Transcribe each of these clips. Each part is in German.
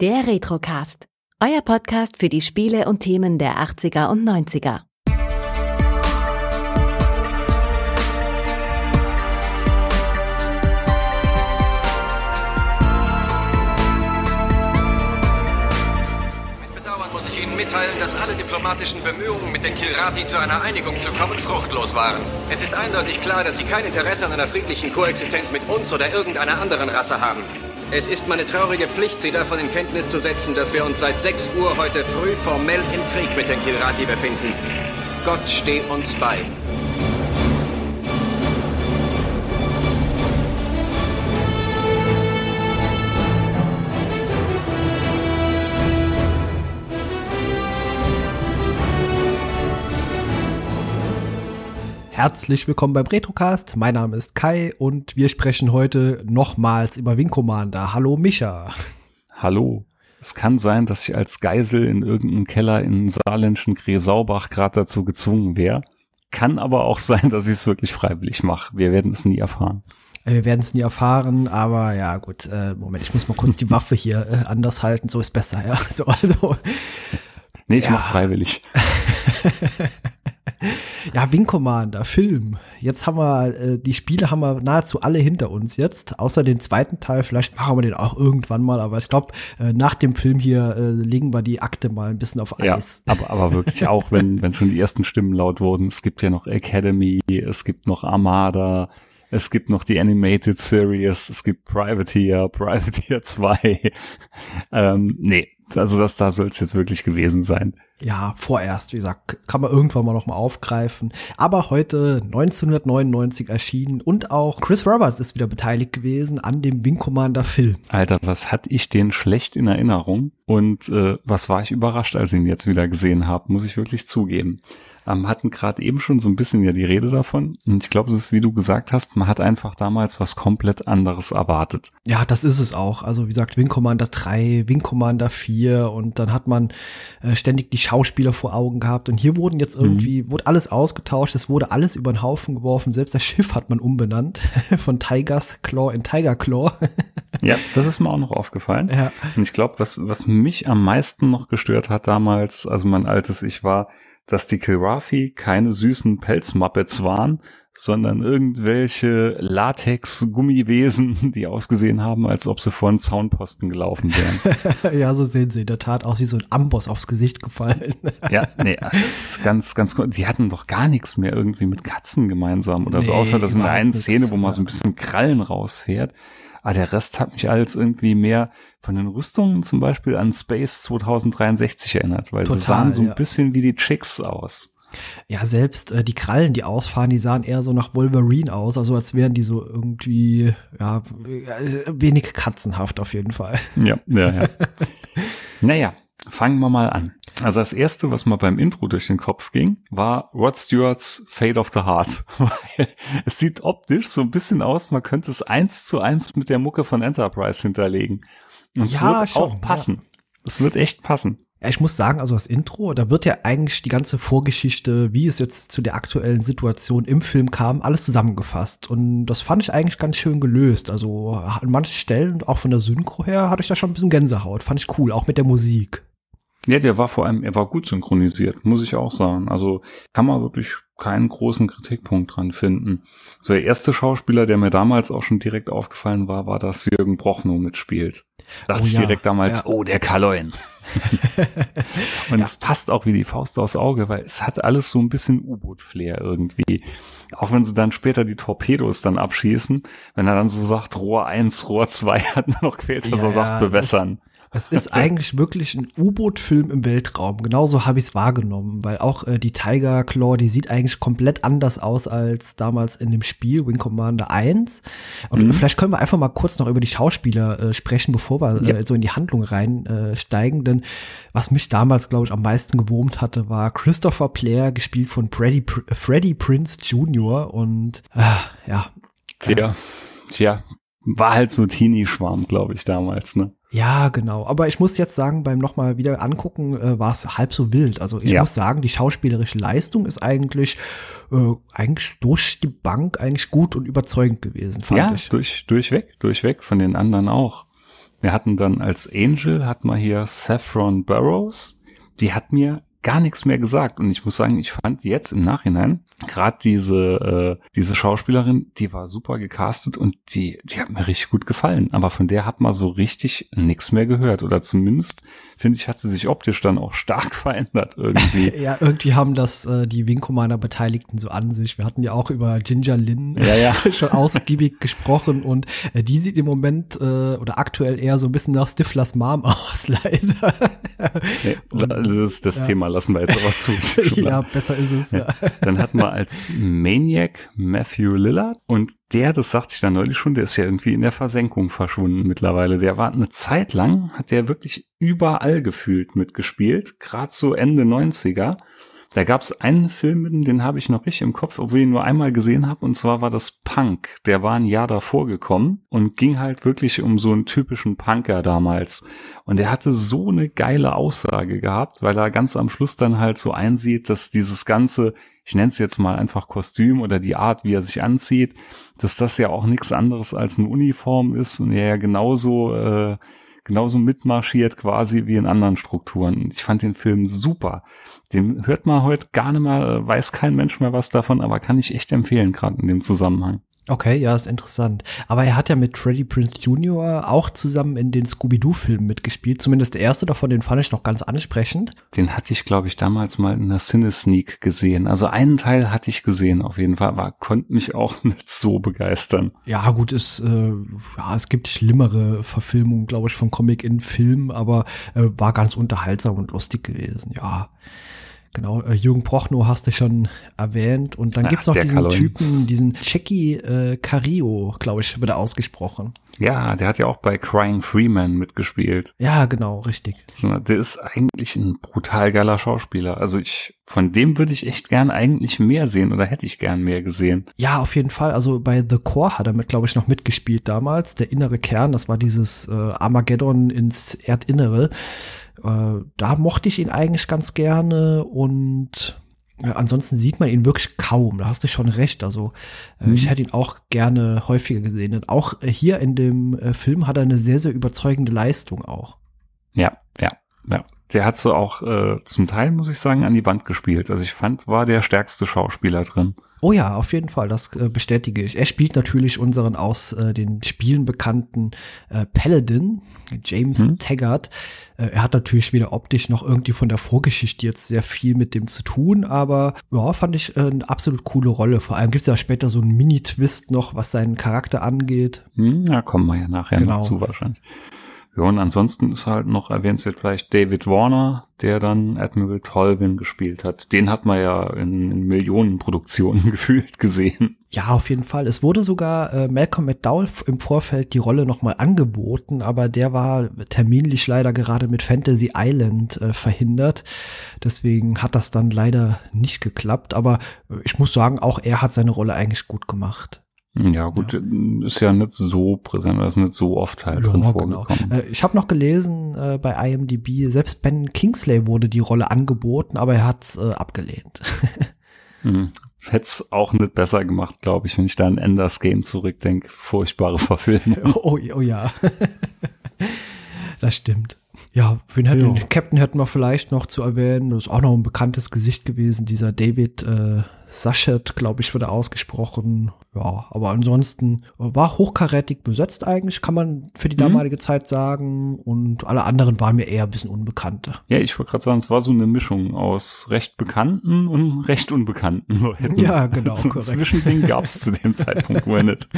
Der Retrocast. Euer Podcast für die Spiele und Themen der 80er und 90er. Mit Bedauern muss ich Ihnen mitteilen, dass alle diplomatischen Bemühungen, mit den Kilrati zu einer Einigung zu kommen, fruchtlos waren. Es ist eindeutig klar, dass sie kein Interesse an einer friedlichen Koexistenz mit uns oder irgendeiner anderen Rasse haben. Es ist meine traurige Pflicht, Sie davon in Kenntnis zu setzen, dass wir uns seit 6 Uhr heute früh formell im Krieg mit den Kilrati befinden. Gott steh uns bei. Herzlich willkommen beim Retrocast. Mein Name ist Kai und wir sprechen heute nochmals über Wing Commander. Hallo Micha. Hallo. Es kann sein, dass ich als Geisel in irgendeinem Keller in saarländischen Gresaubach gerade dazu gezwungen wäre. Kann aber auch sein, dass ich es wirklich freiwillig mache. Wir werden es nie erfahren. Äh, Wir werden es nie erfahren, aber ja gut, äh, Moment, ich muss mal kurz die Waffe hier äh, anders halten, so ist besser, ja. So, also, Nee, ich Ja. mach's freiwillig. ja, Wing Commander, Film. Jetzt haben wir, äh, die Spiele haben wir nahezu alle hinter uns jetzt, außer den zweiten Teil, vielleicht machen wir den auch irgendwann mal, aber ich glaube, äh, nach dem Film hier äh, legen wir die Akte mal ein bisschen auf Ja, Eis. aber, aber wirklich auch, wenn, wenn schon die ersten Stimmen laut wurden. Es gibt ja noch Academy, es gibt noch Armada, es gibt noch die Animated Series, es gibt Privateer, Privateer 2. ähm, nee, also das, da soll es jetzt wirklich gewesen sein. Ja, vorerst, wie gesagt, kann man irgendwann mal noch mal aufgreifen. Aber heute 1999 erschienen und auch Chris Roberts ist wieder beteiligt gewesen an dem Wing Commander Film. Alter, was hatte ich den schlecht in Erinnerung und äh, was war ich überrascht, als ich ihn jetzt wieder gesehen habe, muss ich wirklich zugeben. Ähm, hatten gerade eben schon so ein bisschen ja die Rede davon und ich glaube, es ist, wie du gesagt hast, man hat einfach damals was komplett anderes erwartet. Ja, das ist es auch. Also wie gesagt, Wing Commander 3, Wing Commander 4 und dann hat man äh, ständig die Schauspieler vor Augen gehabt und hier wurden jetzt irgendwie, wurde alles ausgetauscht, es wurde alles über den Haufen geworfen, selbst das Schiff hat man umbenannt von Tigers Claw in Tiger Claw. Ja, das ist mir auch noch aufgefallen. Ja. Und ich glaube, was, was mich am meisten noch gestört hat damals, also mein altes Ich war, dass die Kilrafi keine süßen Pelzmuppets waren, sondern irgendwelche Latex-Gummiwesen, die ausgesehen haben, als ob sie vor einen Zaunposten gelaufen wären. ja, so sehen sie in der Tat aus wie so ein Amboss aufs Gesicht gefallen. ja, nee, ganz, ganz cool. Die hatten doch gar nichts mehr irgendwie mit Katzen gemeinsam oder so, Nee, außer dass in der einen Szene, wo mal ja. so ein bisschen Krallen rausfährt. Aber der Rest hat mich als irgendwie mehr von den Rüstungen zum Beispiel an Space 2063 erinnert, weil sie Total, sahen so ein ja. bisschen wie die Chicks aus. Ja, selbst äh, die Krallen, die ausfahren, die sahen eher so nach Wolverine aus, also als wären die so irgendwie, ja, äh, wenig katzenhaft auf jeden Fall. Ja, ja, ja. naja, fangen wir mal an. Also das erste, was mir beim Intro durch den Kopf ging, war Rod Stewarts Fate of the Heart. Weil es sieht optisch so ein bisschen aus, man könnte es eins zu eins mit der Mucke von Enterprise hinterlegen. Und es Ja, wird schon, auch passen. Es wird echt passen. Ja, ich muss sagen, also das Intro, da wird ja eigentlich die ganze Vorgeschichte, wie es jetzt zu der aktuellen Situation im Film kam, alles zusammengefasst. Und das fand ich eigentlich ganz schön gelöst. Also an manchen Stellen, auch von der Synchro her, hatte ich da schon ein bisschen Gänsehaut. Fand ich cool, auch mit der Musik. Ja, der war vor allem, er war gut synchronisiert, muss ich auch sagen. Also kann man wirklich keinen großen Kritikpunkt dran finden. So der erste Schauspieler, der mir damals auch schon direkt aufgefallen war, war, dass Jürgen Brochnow mitspielt. Dachte Oh ich ja, direkt damals, ja. oh, der Kaloin. Und es passt auch wie die Faust aufs Auge, weil es hat alles so ein bisschen U-Boot-Flair irgendwie. Auch wenn sie dann später die Torpedos dann abschießen, wenn er dann so sagt, Rohr 1, Rohr 2, hat man noch quält, dass Ja, er sagt, bewässern. Es ist eigentlich wirklich ein U-Boot-Film im Weltraum. Genauso habe ich es wahrgenommen, weil auch äh, die Tiger Claw, die sieht eigentlich komplett anders aus als damals in dem Spiel Wing Commander 1. Und Mhm. vielleicht können wir einfach mal kurz noch über die Schauspieler äh, sprechen, bevor wir Ja. äh, so in die Handlung reinsteigen. Äh, steigen. Denn was mich damals, glaube ich, am meisten gewurmt hatte, war Christopher Player, gespielt von Freddy, Pr Freddie Prince Jr. Und äh, ja, Tja, tja, war halt so Teenie-Schwarm, glaube ich, damals, ne? Ja, genau. Aber ich muss jetzt sagen, beim nochmal wieder angucken, äh, war es halb so wild. Also ich Ja. muss sagen, die schauspielerische Leistung ist eigentlich, äh, eigentlich durch die Bank eigentlich gut und überzeugend gewesen, fand ja, ich. durch, durchweg, durchweg, von den anderen auch. Wir hatten dann als Angel, hat man hier Saffron Burrows. Die hat mir gar nichts mehr gesagt. Und ich muss sagen, ich fand jetzt im Nachhinein gerade diese äh, diese Schauspielerin, die war super gecastet und die die hat mir richtig gut gefallen. Aber von der hat man so richtig nichts mehr gehört oder zumindest finde ich hat sie sich optisch dann auch stark verändert irgendwie. ja, irgendwie haben das äh, die Wing Commander Beteiligten so an sich. Wir hatten ja auch über Ginger Lynn ja, ja. schon ausgiebig gesprochen und äh, die sieht im Moment äh, oder aktuell eher so ein bisschen nach Stiflers Mom aus leider. nee, das ist das ja. Thema lassen wir jetzt aber zu. ja, besser ist es. Ja. Dann hatten wir als Maniac Matthew Lillard und der, das sagte ich dann neulich schon, der ist ja irgendwie in der Versenkung verschwunden mittlerweile. Der war eine Zeit lang, hat der wirklich überall gefühlt mitgespielt, gerade so Ende 90er. Da gab es einen Film, den habe ich noch richtig im Kopf, obwohl ich ihn nur einmal gesehen habe, und zwar war das Punk. Der war ein Jahr davor gekommen und ging halt wirklich um so einen typischen Punker damals. Und der hatte so eine geile Aussage gehabt, weil er ganz am Schluss dann halt so einsieht, dass dieses ganze, ich nenne es jetzt mal einfach Kostüm oder die Art, wie er sich anzieht, dass das ja auch nichts anderes als eine Uniform ist und er ja genauso äh, genauso mitmarschiert quasi wie in anderen Strukturen. Ich fand den Film super. Den hört man heute gar nicht mehr, weiß kein Mensch mehr was davon, aber kann ich echt empfehlen, gerade in dem Zusammenhang. Okay, ja, ist interessant. Aber er hat ja mit Freddie Prince Jr. auch zusammen in den Scooby-Doo-Filmen mitgespielt. Zumindest der erste davon, den fand ich noch ganz ansprechend. Den hatte ich, glaube ich, damals mal in der Cine-Sneak gesehen. Also einen Teil hatte ich gesehen, auf jeden Fall, aber konnte mich auch nicht so begeistern. Ja, gut, es, äh, ja, es gibt schlimmere Verfilmungen, glaube ich, von Comic in Film, aber äh, war ganz unterhaltsam und lustig gewesen, ja. Genau, äh, Jürgen Prochnow hast du schon erwähnt. Und dann Ach, gibt's noch diesen Kaloin. Typen, diesen Jackie äh, Cario, glaube ich, wird er ausgesprochen. Ja, der hat ja auch bei Crying Freeman mitgespielt. Ja, genau, richtig. Der ist eigentlich ein brutal geiler Schauspieler. Also ich, von dem würde ich echt gern eigentlich mehr sehen oder hätte ich gern mehr gesehen. Ja, auf jeden Fall. Also bei The Core hat er mit, glaube ich, noch mitgespielt damals. Der innere Kern, das war dieses äh, Armageddon ins Erdinnere. Äh, da mochte ich ihn eigentlich ganz gerne und äh, ansonsten sieht man ihn wirklich kaum. Da hast du schon recht. Also äh, mhm. ich hätte ihn auch gerne häufiger gesehen. Und auch hier in dem Film hat er eine sehr, sehr überzeugende Leistung auch. Ja, ja, ja. Der hat so auch zum Teil, muss ich sagen, an die Wand gespielt. Also ich fand, war der stärkste Schauspieler drin. Oh ja, auf jeden Fall, das äh, bestätige ich. Er spielt natürlich unseren aus äh, den Spielen bekannten äh, Paladin, James hm? Taggart. Äh, er hat natürlich wieder optisch noch irgendwie von der Vorgeschichte jetzt sehr viel mit dem zu tun, aber ja, fand ich äh, eine absolut coole Rolle. Vor allem gibt es ja später so einen Mini-Twist noch, was seinen Charakter angeht. Hm, ja, kommen wir ja nachher genau. noch zu wahrscheinlich. Ja, und ansonsten ist halt noch erwähnenswert vielleicht David Warner, der dann Admiral Tolvin gespielt hat. Den hat man ja in, in Millionenproduktionen gefühlt gesehen. Ja, auf jeden Fall. Es wurde sogar äh, Malcolm McDowell im Vorfeld die Rolle nochmal angeboten, aber der war terminlich leider gerade mit Fantasy Island äh, verhindert. Deswegen hat das dann leider nicht geklappt. Aber äh, ich muss sagen, auch er hat seine Rolle eigentlich gut gemacht. Ja, gut, ja. ist ja nicht so präsent, ist nicht so oft halt ja, drin genau. vorgekommen. Genau. ich habe noch gelesen äh, bei IMDb, selbst Ben Kingsley wurde die Rolle angeboten, aber er hat's äh, abgelehnt. hm. Hätte es auch nicht besser gemacht, glaube ich, wenn ich da an Enders Game zurückdenke. Furchtbare Verfilmung. Oh, oh ja. das stimmt. Ja, wen hätten, den Captain hätten wir vielleicht noch zu erwähnen. Das ist auch noch ein bekanntes Gesicht gewesen, dieser David äh, Saschet, glaube ich, wurde ausgesprochen. Ja, aber ansonsten war hochkarätig besetzt eigentlich, kann man für die mhm. damalige mhm. Zeit sagen. Und alle anderen waren mir eher ein bisschen unbekannter. Ja, ich wollte gerade sagen, es war so eine Mischung aus recht bekannten und recht unbekannten Leuten. Ja, genau. So ein Zwischending gab es zu dem Zeitpunkt wohl nicht.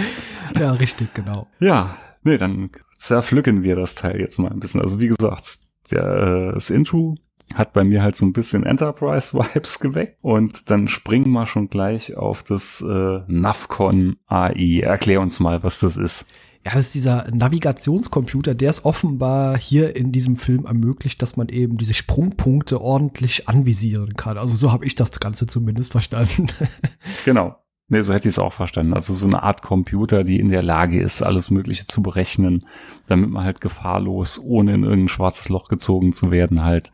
Ja, richtig, genau. Ja, nee, dann zerpflücken wir das Teil jetzt mal ein bisschen. Also wie gesagt, der, äh, das Intro hat bei mir halt so ein bisschen Enterprise-Vibes geweckt. Und dann springen wir schon gleich auf das äh, Navcon AI. Erklär uns mal, was das ist. Ja, das ist dieser Navigationscomputer, der es offenbar hier in diesem Film ermöglicht, dass man eben diese Sprungpunkte ordentlich anvisieren kann. Also so habe ich das Ganze zumindest verstanden. genau. Nee, so hätte ich es auch verstanden. Also so eine Art Computer, die in der Lage ist, alles Mögliche zu berechnen, damit man halt gefahrlos, ohne in irgendein schwarzes Loch gezogen zu werden, halt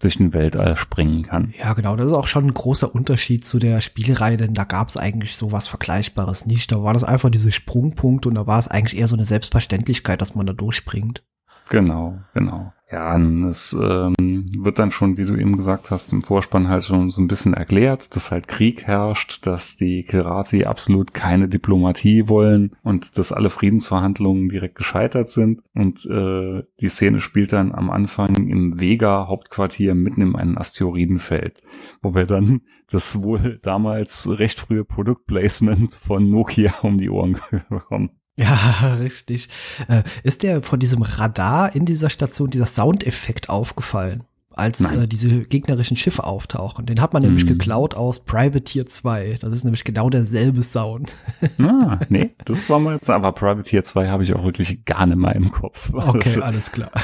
durch den Weltall springen kann. Ja, genau. Das ist auch schon ein großer Unterschied zu der Spielreihe, denn da gab es eigentlich sowas Vergleichbares nicht. Da war das einfach diese Sprungpunkte und da war es eigentlich eher so eine Selbstverständlichkeit, dass man da durchspringt. Genau, genau. Ja, es ähm, wird dann schon, wie du eben gesagt hast, im Vorspann halt schon so ein bisschen erklärt, dass halt Krieg herrscht, dass die Kirati absolut keine Diplomatie wollen und dass alle Friedensverhandlungen direkt gescheitert sind. Und äh, die Szene spielt dann am Anfang im Vega-Hauptquartier mitten in einem Asteroidenfeld, wo wir dann das wohl damals recht frühe Produktplacement von Nokia um die Ohren bekommen. Ja, richtig. Äh, ist dir von diesem Radar in dieser Station dieser Soundeffekt aufgefallen, als äh, diese gegnerischen Schiffe auftauchen? Den hat man nämlich Mhm. geklaut aus Privateer 2. Das ist nämlich genau derselbe Sound. Ah, nee, das war mal jetzt, aber Privateer 2 habe ich auch wirklich gar nicht mehr im Kopf. Okay, Das- alles klar.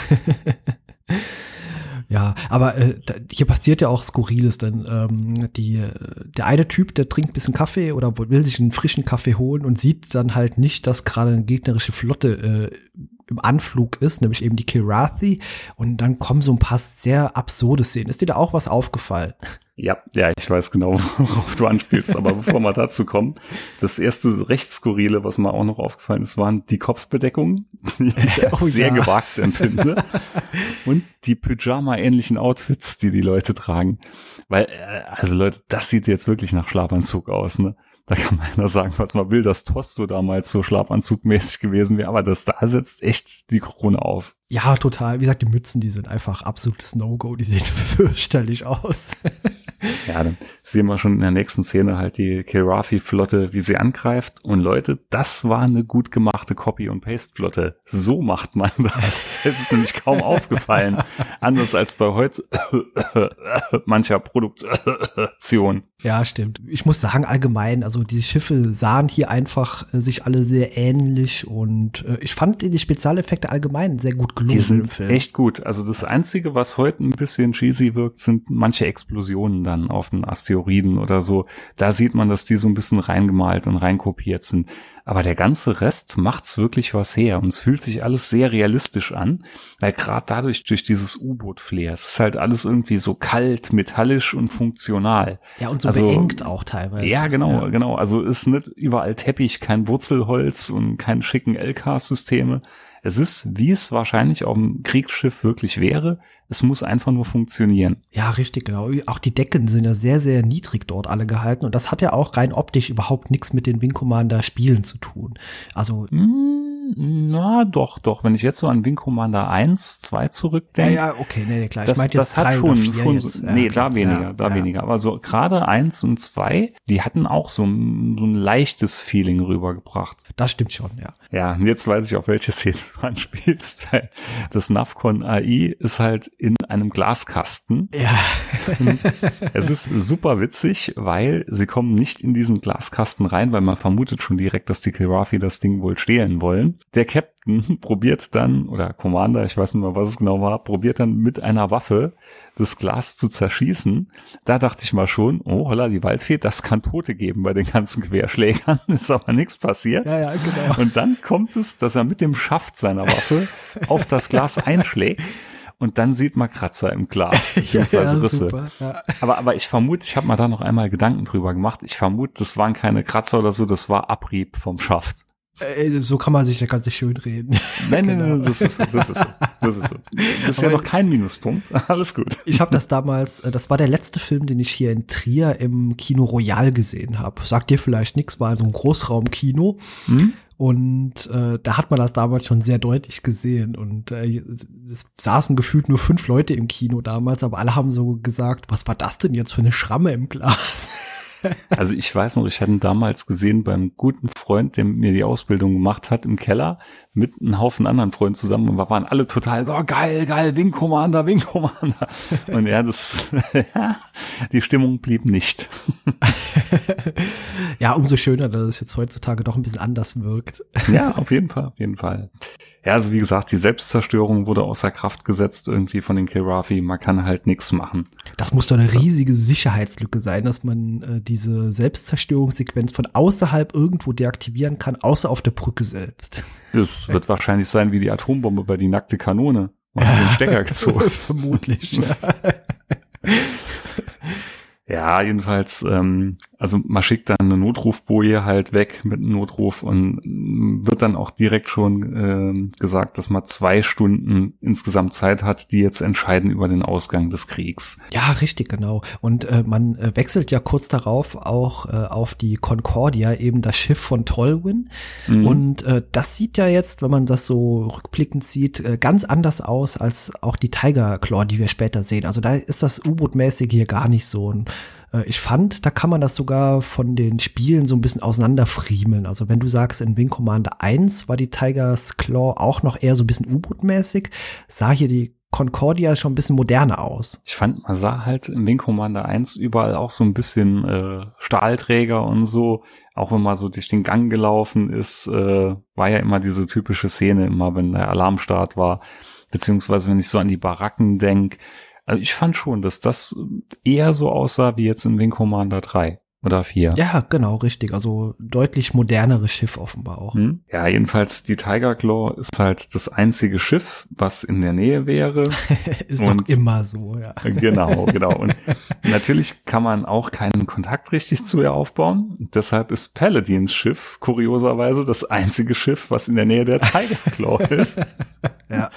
Ja, aber äh, hier passiert ja auch Skurriles, denn ähm, die, äh, der eine Typ, der trinkt ein bisschen Kaffee oder will sich einen frischen Kaffee holen und sieht dann halt nicht, dass gerade eine gegnerische Flotte äh, im Anflug ist, nämlich eben die Kirathi. Und dann kommen so ein paar sehr absurde Szenen. Ist dir da auch was aufgefallen? Ja, ja, ich weiß genau, worauf du anspielst. Aber bevor wir dazu kommen, das erste recht skurrile, was mir auch noch aufgefallen ist, waren die Kopfbedeckungen, die ich Oh sehr ja. gewagt empfinde. Und die Pyjama-ähnlichen Outfits, die die Leute tragen. Weil, äh, also Leute, das sieht jetzt wirklich nach Schlafanzug aus, ne? Da kann man ja sagen, was man will, dass Tosto damals so schlafanzugmäßig gewesen wäre, aber das da setzt echt die Krone auf. Ja, total. Wie gesagt, die Mützen, die sind einfach absolutes No-Go. Die sehen fürchterlich aus. Ja, dann sehen wir schon in der nächsten Szene halt die Kilrafi-Flotte, wie sie angreift. Und Leute, das war eine gut gemachte Copy- und Paste-Flotte. So macht man das. Das ist nämlich kaum aufgefallen. Anders als bei heute mancher Produktion. Ja, stimmt. Ich muss sagen, allgemein, also die Schiffe sahen hier einfach äh, sich alle sehr ähnlich und äh, ich fand die Spezialeffekte allgemein sehr gut gelungen Die sind Film. echt gut. Also das Einzige, was heute ein bisschen cheesy wirkt, sind manche Explosionen dann auf den Asteroiden oder so. Da sieht man, dass die so ein bisschen reingemalt und reinkopiert sind. Aber der ganze Rest macht's wirklich was her und es fühlt sich alles sehr realistisch an, weil gerade dadurch durch dieses U-Boot-Flair, es ist halt alles irgendwie so kalt, metallisch und funktional. Ja, und so also- beengt auch teilweise. Ja, genau, Ja. genau. Also ist nicht überall Teppich, kein Wurzelholz und keine schicken LK-Systeme. Es ist, wie es wahrscheinlich auf dem Kriegsschiff wirklich wäre. Es muss einfach nur funktionieren. Ja, richtig, genau. Auch die Decken sind ja sehr, sehr niedrig dort alle gehalten und das hat ja auch rein optisch überhaupt nichts mit den Wing Commander Spielen zu tun. Also, Hm, na, doch, doch. Wenn ich jetzt so an Wing Commander 1, 2 ja, zurückdenke. ja, okay, nee, nee, klar. Das, ich meinte das hat schon, schon jetzt. so, Ja, nee, klar. da weniger, Ja, da ja. weniger. Aber so gerade eins und zwei, die hatten auch so ein, so ein leichtes Feeling rübergebracht. Das stimmt schon, ja. Ja, und jetzt weiß ich, auf welche Szene du anspielst, weil das Navcon AI ist halt in einem Glaskasten. Ja, Es ist super witzig, weil sie kommen nicht in diesen Glaskasten rein, weil man vermutet schon direkt, dass die Kilrafi das Ding wohl stehlen wollen. Der Captain probiert dann, oder Commander, ich weiß nicht mehr, was es genau war, probiert dann mit einer Waffe das Glas zu zerschießen. Da dachte ich mal schon, oh holla, die Waldfee, das kann Tote geben bei den ganzen Querschlägern. Ist aber nichts passiert. ja, ja, genau. Und dann kommt es, dass er mit dem Schaft seiner Waffe auf das Glas einschlägt. Und dann sieht man Kratzer im Glas, beziehungsweise Risse. super, ja. Aber, aber ich vermute, ich habe mal da noch einmal Gedanken drüber gemacht. Ich vermute, das waren keine Kratzer oder so, das war Abrieb vom Schaft. Äh, So kann man sich ja ganz schön reden. Nein, nein, Genau. nein, das ist so, das ist so. Das ist so. Das ist ja noch kein Minuspunkt. Alles gut. Ich habe das damals, äh, das war der letzte Film, den ich hier in Trier im Kino Royal gesehen habe. Sagt dir vielleicht nichts, war so ein Großraumkino. Hm? Und äh, da hat man das damals schon sehr deutlich gesehen. Und äh, es saßen gefühlt nur fünf Leute im Kino damals, aber alle haben so gesagt, was war das denn jetzt für eine Schramme im Glas? Also ich weiß noch, ich hatte ihn damals gesehen beim guten Freund, der mit mir die Ausbildung gemacht hat im Keller, mit einem Haufen anderen Freunden zusammen und wir waren alle total, oh geil, geil, Wing Commander, Wing Commander. Und ja, das, die Stimmung blieb nicht. ja, umso schöner, dass es jetzt heutzutage doch ein bisschen anders wirkt. Ja, auf jeden Fall, auf jeden Fall. Ja, also wie gesagt, die Selbstzerstörung wurde außer Kraft gesetzt irgendwie von den Kilrafi. Man kann halt nichts machen. Das muss doch eine riesige Sicherheitslücke sein, dass man äh, diese Selbstzerstörungssequenz von außerhalb irgendwo deaktivieren kann, außer auf der Brücke selbst. Es wird wahrscheinlich sein wie die Atombombe bei die nackte Kanone. Man hat den Stecker gezogen. Vermutlich. Ja. Ja, jedenfalls, ähm, Also man schickt dann eine Notrufboje halt weg mit einem Notruf und wird dann auch direkt schon äh, gesagt, dass man zwei Stunden insgesamt Zeit hat, die jetzt entscheiden über den Ausgang des Kriegs. Ja, richtig, genau. Und äh, man äh, wechselt ja kurz darauf auch äh, auf die Concordia, eben das Schiff von Tolwyn. Mhm. Und äh, das sieht ja jetzt, wenn man das so rückblickend sieht, äh, ganz anders aus als auch die Tiger Claw, die wir später sehen. Also da ist das U-Boot-mäßig hier gar nicht so. Und äh, ich fand, da kann man das sogar von den Spielen so ein bisschen auseinanderfriemeln. Also wenn du sagst, in Wing Commander 1 war die Tiger's Claw auch noch eher so ein bisschen U-Boot-mäßig, sah hier die Concordia schon ein bisschen moderner aus. Ich fand, man sah halt in Wing Commander 1 überall auch so ein bisschen äh, Stahlträger und so. Auch wenn man so durch den Gang gelaufen ist, äh, war ja immer diese typische Szene, immer wenn der Alarmstart war. Beziehungsweise wenn ich so an die Baracken denk, also ich fand schon, dass das eher so aussah wie jetzt in Wing Commander 3 oder 4. Ja, genau, richtig. Also deutlich moderneres Schiff offenbar auch. Hm? Ja, jedenfalls die Tiger Claw ist halt das einzige Schiff, was in der Nähe wäre. ist Und, doch immer so, ja. Genau, genau. Und natürlich kann man auch keinen Kontakt richtig zu ihr aufbauen. Deshalb ist Paladins Schiff kurioserweise das einzige Schiff, was in der Nähe der Tiger Claw ist. ja.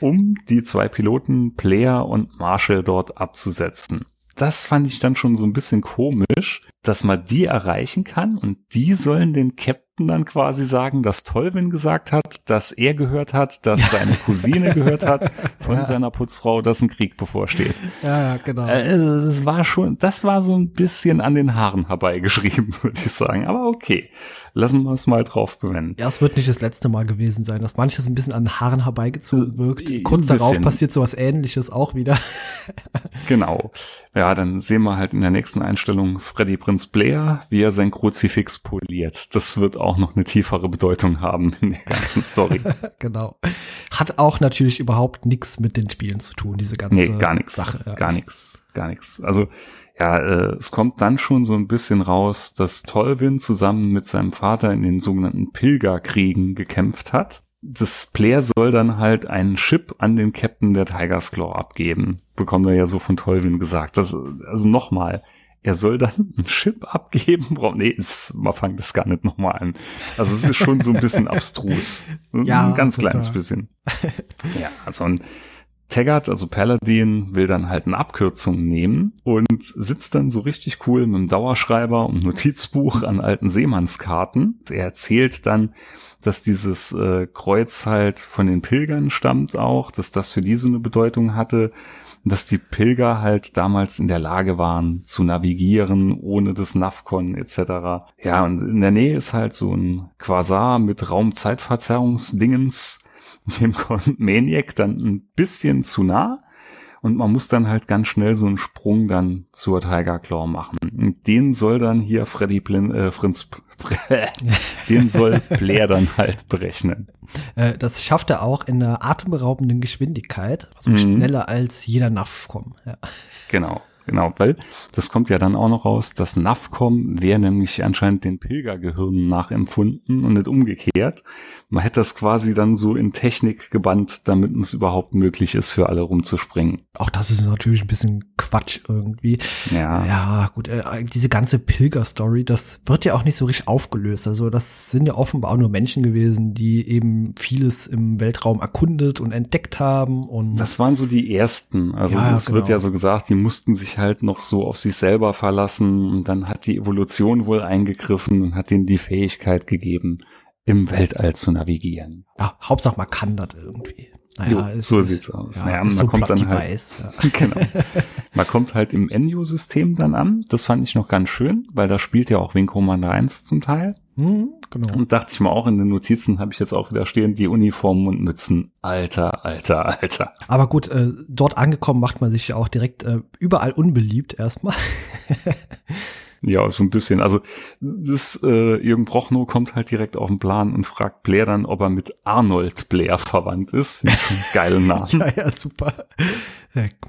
Um die zwei Piloten Player und Marshall dort abzusetzen das fand ich dann schon so ein bisschen komisch, dass man die erreichen kann und die sollen den Captain dann quasi sagen, dass Tolvin gesagt hat, dass er gehört hat, dass seine Cousine gehört hat von ja. seiner Putzfrau, dass ein Krieg bevorsteht. Ja, ja, genau. Äh, das war schon, das war so ein bisschen an den Haaren herbeigeschrieben, würde ich sagen. Aber okay lassen wir es mal drauf bewenden. Ja, es wird nicht das letzte Mal gewesen sein, dass manches ein bisschen an den Haaren herbeigezogen äh, wirkt. Äh, Kurz darauf passiert sowas ähnliches auch wieder. genau. Ja, dann sehen wir halt in der nächsten Einstellung Freddy Prinz Blair, wie er sein Kruzifix poliert. Das wird auch noch eine tiefere Bedeutung haben in der ganzen Story. genau. Hat auch natürlich überhaupt nichts mit den Spielen zu tun, diese ganze nee, gar nichts, Sache. Ja. Gar nichts, gar nichts. Also ja, äh, es kommt dann schon so ein bisschen raus, dass Tolvin zusammen mit seinem Vater in den sogenannten Pilgerkriegen gekämpft hat. Das Player soll dann halt einen Chip an den Captain der Tiger's Claw abgeben. Bekommt er ja so von Tolvin gesagt. Das, also nochmal, er soll dann einen Chip abgeben? Nee, ist, man fangt das gar nicht nochmal an. Also es ist schon so ein bisschen abstrus. ja, ein ganz total. kleines bisschen. Ja, also ein Taggart, also Paladin, will dann halt eine Abkürzung nehmen und sitzt dann so richtig cool mit dem Dauerschreiber und Notizbuch an alten Seemannskarten. Er erzählt dann, dass dieses äh, Kreuz halt von den Pilgern stammt auch, dass das für die so eine Bedeutung hatte, dass die Pilger halt damals in der Lage waren zu navigieren ohne das Navcon etc. Ja, und in der Nähe ist halt so ein Quasar mit Raumzeitverzerrungsdingens dem kommt Maniac dann ein bisschen zu nah und man muss dann halt ganz schnell so einen Sprung dann zur Tiger Claw machen. Den soll dann hier Freddy Blin, äh, Frinz, den soll Blair dann halt berechnen. Äh, das schafft er auch in einer atemberaubenden Geschwindigkeit, also mhm. schneller als jeder NAV-Com. Ja. Genau. Genau, weil das kommt ja dann auch noch raus, das NAVCOM wäre nämlich anscheinend den Pilgergehirnen nachempfunden und nicht umgekehrt. Man hätte das quasi dann so in Technik gebannt, damit es überhaupt möglich ist, für alle rumzuspringen. Auch das ist natürlich ein bisschen Quatsch irgendwie. Ja. Ja, gut, äh, diese ganze Pilger-Story, das wird ja auch nicht so richtig aufgelöst. Also das sind ja offenbar auch nur Menschen gewesen, die eben vieles im Weltraum erkundet und entdeckt haben und. Das waren so die ersten. Also ja, es genau. wird ja so gesagt, die mussten sich halt noch so auf sich selber verlassen und dann hat die Evolution wohl eingegriffen und hat ihnen die Fähigkeit gegeben, im Weltall zu navigieren. Ja, Hauptsache man kann das irgendwie. Naja, jo, so ist, sieht's aus. Ja, naja, man so kommt dann halt, ja. genau. Man kommt halt im Enyo-System dann an. Das fand ich noch ganz schön, weil da spielt ja auch Wing Commander 1 zum Teil. Mhm, genau. Und dachte ich mal auch in den Notizen habe ich jetzt auch wieder stehen, die Uniformen und Mützen. Alter, alter, alter. Aber gut, äh, dort angekommen macht man sich ja auch direkt äh, überall unbeliebt erstmal. Ja, so ein bisschen. Also das äh, Jürgen Prochnow kommt halt direkt auf den Plan und fragt Blair dann, ob er mit Arnold Blair verwandt ist. Geilen Namen. ja, ja, super.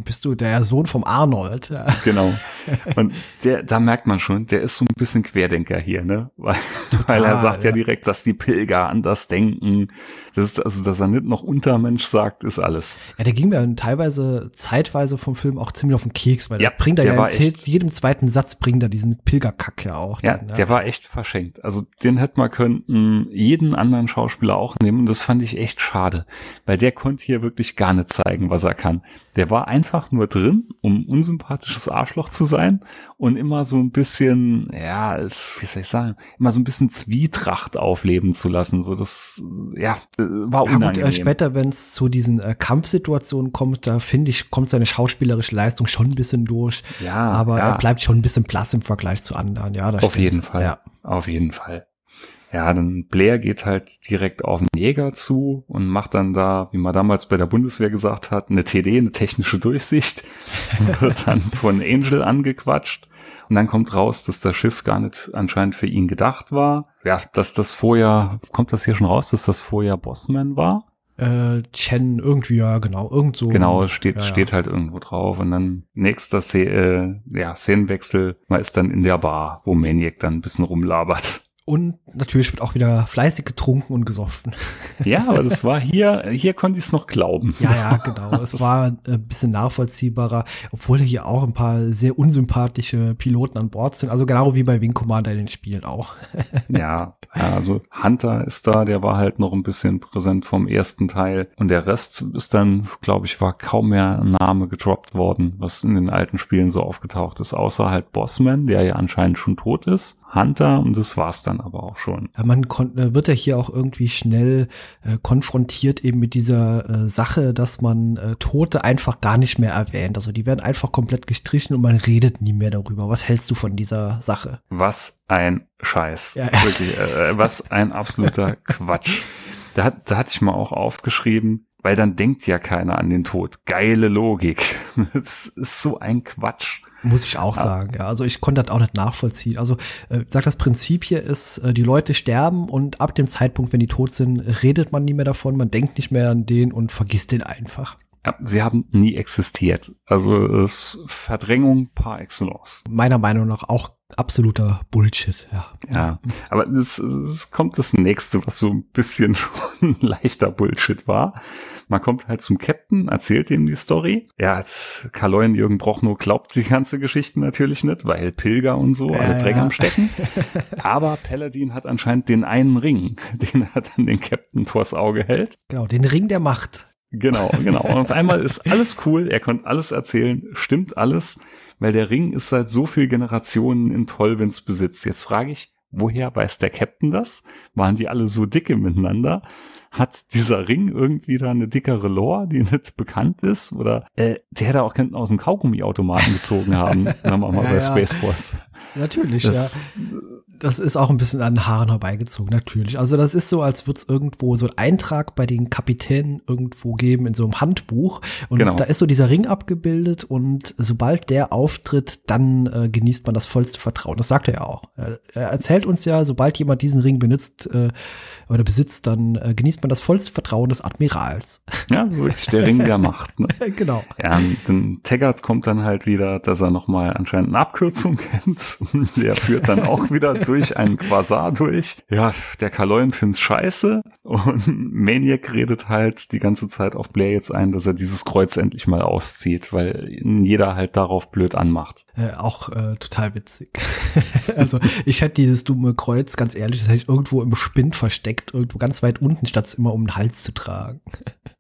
Bist du der Sohn vom Arnold. Genau. Und der, da merkt man schon, der ist so ein bisschen Querdenker hier, ne? Weil, Total, weil er sagt ja. ja. direkt, dass die Pilger anders denken. Das ist, also, dass er nicht noch Untermensch sagt, ist alles. Ja, der ging mir teilweise, zeitweise vom Film auch ziemlich auf den Keks, weil ja, der bringt er ja erzählt, jedem zweiten Satz bringt er diesen Pilgerkack ja auch. Ja, dann, ja, der war echt verschenkt. Also, den hätte man könnten jeden anderen Schauspieler auch nehmen. Und das fand ich echt schade, weil der konnte hier wirklich gar nicht zeigen, was er kann. Der war einfach nur drin, um unsympathisches Arschloch zu sein und immer so ein bisschen, ja, wie soll ich sagen, immer so ein bisschen Zwietracht aufleben zu lassen. So das, ja, war unangenehm. Ja, gut, später, wenn es zu diesen äh, Kampfsituationen kommt, da finde ich, kommt seine schauspielerische Leistung schon ein bisschen durch. Ja, aber ja. er bleibt schon ein bisschen blass im Vergleich zu anderen. Ja, das Auf stimmt. jeden Fall. Ja. Auf jeden Fall. Ja, dann Blair geht halt direkt auf den Jäger zu und macht dann da, wie man damals bei der Bundeswehr gesagt hat, eine TD, eine technische Durchsicht, wird dann von Angel angequatscht und dann kommt raus, dass das Schiff gar nicht anscheinend für ihn gedacht war. Ja, dass das vorher, kommt das hier schon raus, dass das vorher Bossman war? Äh, Chen irgendwie, ja, genau, irgend so. Genau, steht, ja, steht halt irgendwo drauf und dann nächster Szene, äh, ja, Szenenwechsel, man ist dann in der Bar, wo Maniac dann ein bisschen rumlabert. Und natürlich wird auch wieder fleißig getrunken und gesoffen. Ja, aber das war hier, hier konnte ich es noch glauben. Ja, ja, genau. Es war ein bisschen nachvollziehbarer, obwohl hier auch ein paar sehr unsympathische Piloten an Bord sind. Also genau wie bei Wing Commander in den Spielen auch. Ja, also Hunter ist da, der war halt noch ein bisschen präsent vom ersten Teil. Und der Rest ist dann, glaube ich, war kaum mehr ein Name gedroppt worden, was in den alten Spielen so aufgetaucht ist. Außer halt Bossman, der ja anscheinend schon tot ist. Hunter und das war's dann aber auch schon. Ja, man äh, wird ja hier auch irgendwie schnell äh, konfrontiert eben mit dieser äh, Sache, dass man äh, Tote einfach gar nicht mehr erwähnt. Also die werden einfach komplett gestrichen und man redet nie mehr darüber. Was hältst du von dieser Sache? Was ein Scheiß. Ja. Wirklich, äh, äh, was ein absoluter Quatsch. Da, hat, da hatte ich mal auch aufgeschrieben, weil dann denkt ja keiner an den Tod. Geile Logik. Das ist so ein Quatsch. Muss ich auch ja. sagen, ja. Also ich konnte das auch nicht nachvollziehen. Also, äh, sag das Prinzip hier ist, äh, die Leute sterben und ab dem Zeitpunkt, wenn die tot sind, redet man nie mehr davon, man denkt nicht mehr an den und vergisst den einfach. Ja, sie haben nie existiert. Also es ist Verdrängung par excellence. Meiner Meinung nach auch absoluter Bullshit, ja. Ja, aber es, es kommt das nächste, was so ein bisschen schon leichter Bullshit war. Man kommt halt zum Captain, erzählt ihm die Story. Ja, Kaloyan Jürgen Brochnow glaubt die ganze Geschichte natürlich nicht, weil Pilger und so alle Dreck am Stecken. Aber Paladin hat anscheinend den einen Ring, den er dann den Captain vors Auge hält. Genau, den Ring der Macht. Genau, genau. Und auf einmal ist alles cool, er konnte alles erzählen, stimmt alles, weil der Ring ist seit so viel Generationen in Tolvins Besitz. Jetzt frage ich, woher weiß der Captain das? Waren die alle so dicke miteinander? Hat dieser Ring irgendwie da eine dickere Lore, die nicht bekannt ist? Oder äh, der hätte auch könnten aus dem Kaugummiautomaten gezogen haben, wenn wir mal ja, bei ja. Spaceports. Natürlich, das, ja das ist auch ein bisschen an den Haaren herbeigezogen, natürlich. Also das ist so, als würde es irgendwo so ein Eintrag bei den Kapitänen irgendwo geben in so einem Handbuch. Und genau. da ist so dieser Ring abgebildet und sobald der auftritt, dann äh, genießt man das vollste Vertrauen. Das sagt er ja auch. Er, er erzählt uns ja, sobald jemand diesen Ring benutzt äh, oder besitzt, dann äh, genießt man das vollste Vertrauen des Admirals. Ja, so ist der Ring der Macht. Ne? genau. Ja, dann Taggart kommt dann halt wieder, dass er nochmal anscheinend eine Abkürzung kennt. Der führt dann auch wieder durch einen Quasar durch. Ja, der Kaloin find's scheiße und Maniac redet halt die ganze Zeit auf Blair jetzt ein, dass er dieses Kreuz endlich mal auszieht, weil jeder halt darauf blöd anmacht. Äh, auch äh, total witzig. also ich hätte dieses dumme Kreuz, ganz ehrlich, das hätte ich irgendwo im Spind versteckt, irgendwo ganz weit unten, statt es immer um den Hals zu tragen.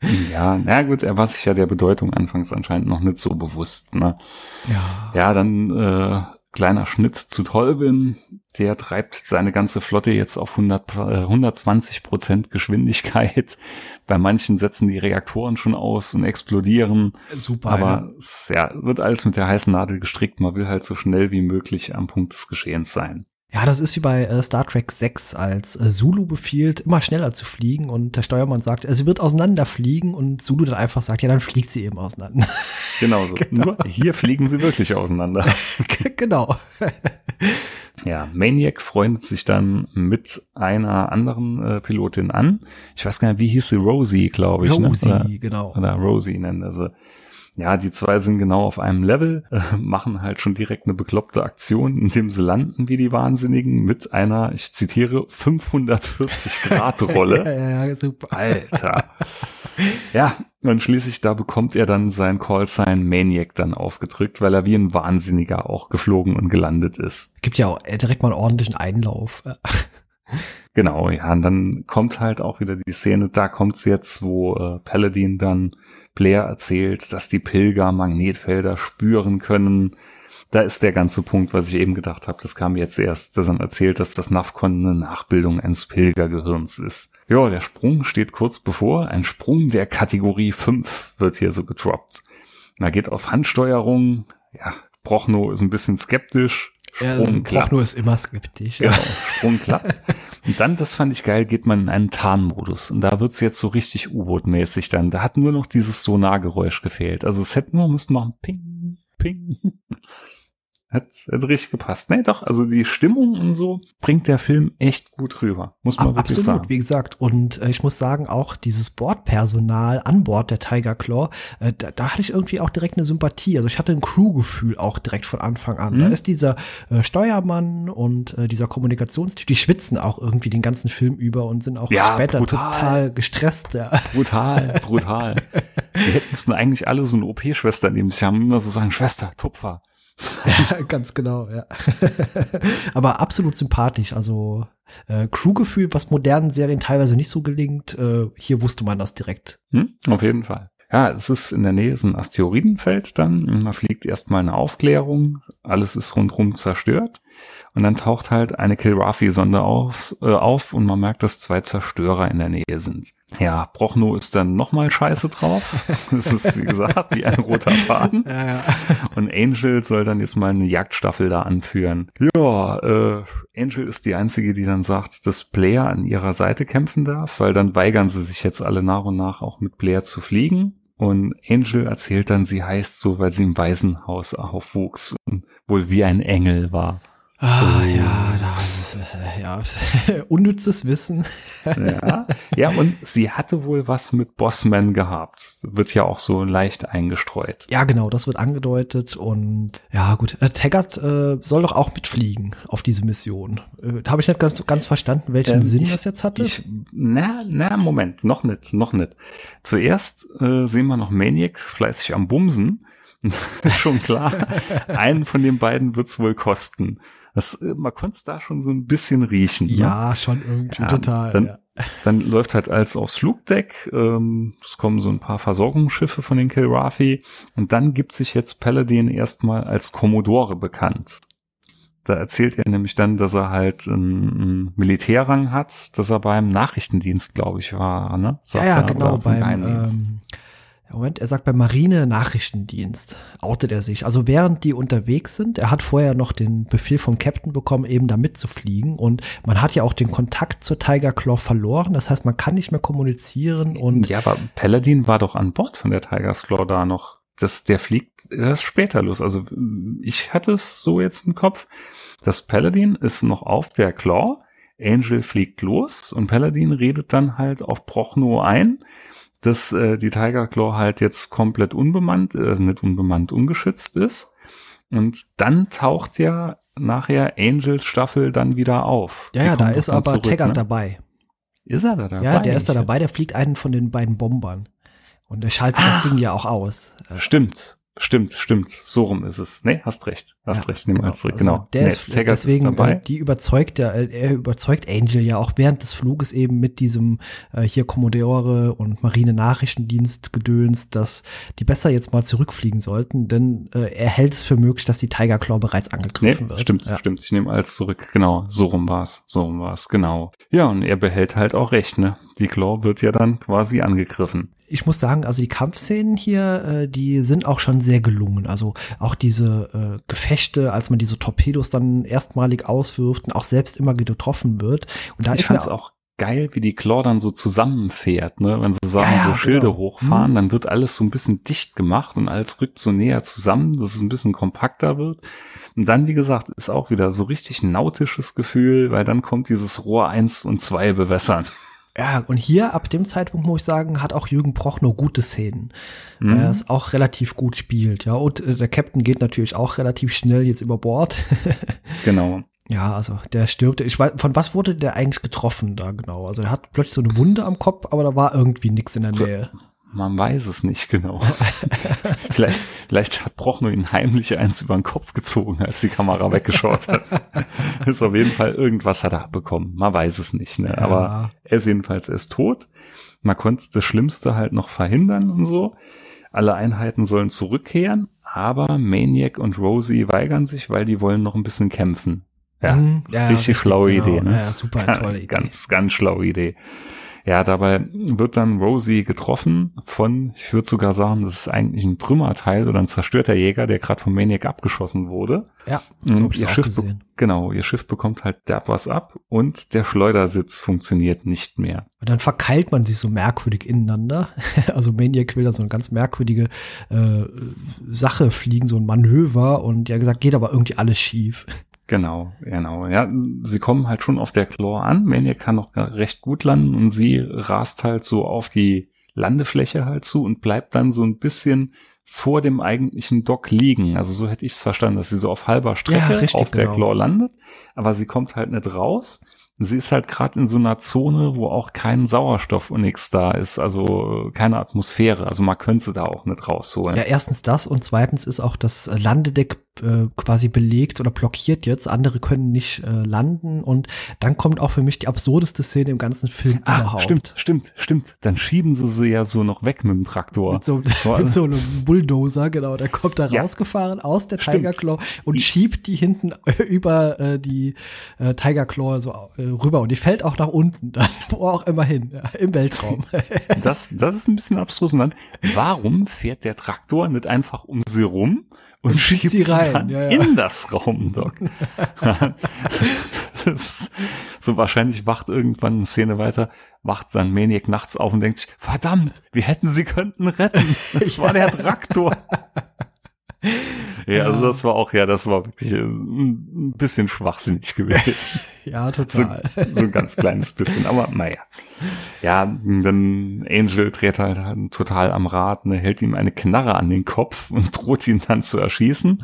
ja, na gut, er war sich ja der Bedeutung anfangs anscheinend noch nicht so bewusst. Ne? Ja. Ja, dann äh, Kleiner Schnitt zu Tolvin. Der treibt seine ganze Flotte jetzt auf 100, äh, 120 Prozent Geschwindigkeit. Bei manchen setzen die Reaktoren schon aus und explodieren. Super. Aber es ja, wird alles mit der heißen Nadel gestrickt. Man will halt so schnell wie möglich am Punkt des Geschehens sein. Ja, das ist wie bei äh, Star Trek 6, als äh, Zulu befiehlt, immer schneller zu fliegen und der Steuermann sagt, äh, sie wird auseinanderfliegen und Zulu dann einfach sagt, ja, dann fliegt sie eben auseinander. Genau so. genau. Nur hier fliegen sie wirklich auseinander. genau. Ja, Maniac freundet sich dann mit einer anderen äh, Pilotin an. Ich weiß gar nicht, wie hieß sie? Rosie, glaube ich. Rosie, ne? oder, genau. Oder Rosie nennen sie. Ja, die zwei sind genau auf einem Level, äh, machen halt schon direkt eine bekloppte Aktion, indem sie landen wie die Wahnsinnigen mit einer, ich zitiere, 540 Grad Rolle. ja, ja, super. Alter. ja, und schließlich da bekommt er dann sein Callsign Maniac dann aufgedrückt, weil er wie ein Wahnsinniger auch geflogen und gelandet ist. Gibt ja auch direkt mal einen ordentlichen Einlauf. Genau, ja, und dann kommt halt auch wieder die Szene, da kommt's jetzt, wo äh, Paladin dann Blair erzählt, dass die Pilger Magnetfelder spüren können. Da ist der ganze Punkt, was ich eben gedacht habe, das kam jetzt erst, dass er erzählt, dass das Nafcon eine Nachbildung eines Pilgergehirns ist. Ja, der Sprung steht kurz bevor, ein Sprung der Kategorie 5 wird hier so getroppt. Man geht auf Handsteuerung, ja, Prochno ist ein bisschen skeptisch, Sprung ja, klappt. Prochno ist immer skeptisch. Genau, Sprung klappt. Und dann, das fand ich geil, geht man in einen Tarnmodus. Und da wird's jetzt so richtig U-Boot-mäßig dann. Da hat nur noch dieses Sonargeräusch gefehlt. Also es hätte nur müssen machen Ping, Ping. Hat, hat richtig gepasst. Nee, doch, also die Stimmung und so bringt der Film echt gut rüber, muss man Ab, wirklich absolut, sagen. Absolut, wie gesagt. Und äh, ich muss sagen, auch dieses Bordpersonal an Bord der Tiger Claw, äh, da, da hatte ich irgendwie auch direkt eine Sympathie. Also ich hatte ein Crewgefühl auch direkt von Anfang an. Mhm. Da ist dieser äh, Steuermann und äh, dieser Kommunikationstyp, die schwitzen auch irgendwie den ganzen Film über und sind auch ja, später brutal. total gestresst. Ja. Brutal, brutal. Wir hätten eigentlich alle so eine OP-Schwester nehmen. Sie haben immer so sagen, Schwester, Tupfer. Ja, ganz genau, ja. Aber absolut sympathisch. Also äh, Crewgefühl, was modernen Serien teilweise nicht so gelingt, äh, hier wusste man das direkt. Hm, auf jeden Fall. Ja, es ist in der Nähe ist ein Asteroidenfeld dann. Man fliegt erstmal eine Aufklärung. Alles ist rundrum zerstört. Und dann taucht halt eine Kilrafi-Sonde auf, äh, auf und man merkt, dass zwei Zerstörer in der Nähe sind. Ja, Brochno ist dann nochmal scheiße drauf. Das ist, wie gesagt, wie ein roter Faden. Ja, ja. Und Angel soll dann jetzt mal eine Jagdstaffel da anführen. Ja, äh, Angel ist die einzige, die dann sagt, dass Blair an ihrer Seite kämpfen darf, weil dann weigern sie sich jetzt alle nach und nach auch mit Blair zu fliegen. Und Angel erzählt dann, sie heißt so, weil sie im Waisenhaus aufwuchs und wohl wie ein Engel war. Ah, oh. ja, das ist, äh, ja, unnützes Wissen. ja, ja, und sie hatte wohl was mit Bossman gehabt. Wird ja auch so leicht eingestreut. Ja, genau, das wird angedeutet und ja, gut. Äh, Taggart äh, soll doch auch mitfliegen auf diese Mission. Äh, Habe ich nicht ganz, ganz verstanden, welchen ähm, Sinn ich, das jetzt hatte? Ich, na, na, Moment, noch nicht, noch nicht. Zuerst äh, sehen wir noch Maniac fleißig am Bumsen. Schon klar, einen von den beiden wird's wohl kosten. Das, äh, man konnte es da schon so ein bisschen riechen. Ne? Ja, schon irgendwie ja, total. Dann, ja. dann läuft halt alles aufs Flugdeck. Ähm, es kommen so ein paar Versorgungsschiffe von den Kilrafi. Und dann gibt sich jetzt Paladin erstmal als Commodore bekannt. Da erzählt er nämlich dann, dass er halt einen, einen Militärrang hat, dass er beim Nachrichtendienst, glaube ich, war. Ne? Sagt ja, ja, genau, beim ähm, Moment, er sagt beim Marine-Nachrichtendienst outet er sich. Also während die unterwegs sind, er hat vorher noch den Befehl vom Captain bekommen, eben da mitzufliegen. Und man hat ja auch den Kontakt zur Tiger Claw verloren. Das heißt, man kann nicht mehr kommunizieren und. Ja, aber Paladin war doch an Bord von der Tiger's Claw da noch. Das, der fliegt erst später los. Also ich hatte es so jetzt im Kopf. Das Paladin ist noch auf der Claw. Angel fliegt los und Paladin redet dann halt auf Prochno ein dass äh, die Tiger Claw halt jetzt komplett unbemannt, äh, nicht unbemannt, ungeschützt ist. Und dann taucht ja nachher Angels Staffel dann wieder auf. Ja, ja, da ist aber zurück, Taggart ne? dabei. Ist er da dabei? Ja, der ist da dabei, der fliegt einen von den beiden Bombern. Und er schaltet Ach, das Ding ja auch aus. Stimmt. Stimmt, stimmt. So rum ist es. Nee, hast recht. Hast ja, recht. Nimm genau. mal zurück. Also genau. Der nee, ist, deswegen, ist dabei. die überzeugt ja, er überzeugt Angel ja auch während des Fluges eben mit diesem äh, hier Commodore und Marine Nachrichtendienst gedöns, dass die besser jetzt mal zurückfliegen sollten, denn äh, er hält es für möglich, dass die Tiger Claw bereits angegriffen nee, wird. Stimmt, ja. stimmt. Ich nehme alles zurück. Genau. So rum war's. So rum war's. Genau. Ja, und er behält halt auch recht, ne? Die Claw wird ja dann quasi angegriffen ich muss sagen, also die Kampfszenen hier, äh, die sind auch schon sehr gelungen. Also auch diese äh, Gefechte, als man diese Torpedos dann erstmalig auswirft und auch selbst immer getroffen wird. Und da ich fand es auch geil, wie die Claw dann so zusammenfährt, ne? Wenn sie sagen, ja, so Schilde genau. hochfahren, dann wird alles so ein bisschen dicht gemacht und alles rückt so näher zusammen, dass es ein bisschen kompakter wird. Und dann, wie gesagt, ist auch wieder so richtig nautisches Gefühl, weil dann kommt dieses Rohr eins und zwei bewässern. Ja, und hier ab dem Zeitpunkt muss ich sagen, hat auch Jürgen Prochnow gute Szenen. Mhm. Er es auch relativ gut spielt, ja. Und äh, der Captain geht natürlich auch relativ schnell jetzt über Bord. genau. Ja, also der stirbt. Ich weiß, von was wurde der eigentlich getroffen da genau? Also er hat plötzlich so eine Wunde am Kopf, aber da war irgendwie nichts in der Nähe. Man weiß es nicht genau. vielleicht, vielleicht hat Brochno ihn heimlich eins über den Kopf gezogen, als die Kamera weggeschaut hat. ist auf jeden Fall irgendwas hat er bekommen. Man weiß es nicht, ne? Ja. Aber er ist jedenfalls erst tot. Man konnte das Schlimmste halt noch verhindern und so. Alle Einheiten sollen zurückkehren, aber Maniac und Rosie weigern sich, weil die wollen noch ein bisschen kämpfen. Ja, mhm, ja richtig, richtig schlaue genau. Idee. Ne? Ja, super tolle Idee. Ganz, ganz schlaue Idee. Ja, dabei wird dann Rosie getroffen von, ich würde sogar sagen, das ist eigentlich ein Trümmerteil oder ein zerstörter Jäger, der gerade vom Maniac abgeschossen wurde. Ja, so und ihr Schiff, genau, ihr Schiff bekommt halt derb was ab und der Schleudersitz funktioniert nicht mehr. Und dann verkeilt man sich so merkwürdig ineinander. Also Maniac will da so eine ganz merkwürdige äh, Sache fliegen, so ein Manöver und ja gesagt, geht aber irgendwie alles schief. Genau, genau. Ja, sie kommen halt schon auf der Claw an. Maniac kann noch recht gut landen und sie rast halt so auf die Landefläche halt zu und bleibt dann so ein bisschen vor dem eigentlichen Dock liegen. Also so hätte ich es verstanden, dass sie so auf halber Strecke ja, richtig, auf der genau. Claw landet, aber sie kommt halt nicht raus sie ist halt gerade in so einer Zone, wo auch kein Sauerstoff und nichts da ist, also keine Atmosphäre. Also man könnte sie da auch nicht rausholen. Ja, erstens das und zweitens ist auch das Landedeck äh, quasi belegt oder blockiert jetzt. Andere können nicht äh, landen und dann kommt auch für mich die absurdeste Szene im ganzen Film Ach, überhaupt. Stimmt, stimmt, stimmt. Dann schieben sie sie ja so noch weg mit dem Traktor. Mit so, mit so einem Bulldozer, genau. Der kommt da ja. rausgefahren aus der Tiger Claw und schiebt die hinten über äh, die äh, Tiger Claw so äh, rüber und die fällt auch nach unten, dann, wo auch immer hin, ja, im Weltraum. das, das ist ein bisschen abstrus. Und dann, warum fährt der Traktor nicht einfach um sie rum und, schiebt sie rein dann ja, ja. in das Raumdock? so wahrscheinlich wacht irgendwann eine Szene weiter, wacht dann Maniac nachts auf und denkt sich, verdammt, wir hätten sie könnten retten. Das war der Traktor. Ja, also das war auch, ja, das war wirklich äh, ein bisschen schwachsinnig gewesen. ja, total. So, so, ein ganz kleines bisschen, aber naja. Ja, dann Angel dreht halt total am Rad, ne, hält ihm eine Knarre an den Kopf und droht ihn dann zu erschießen.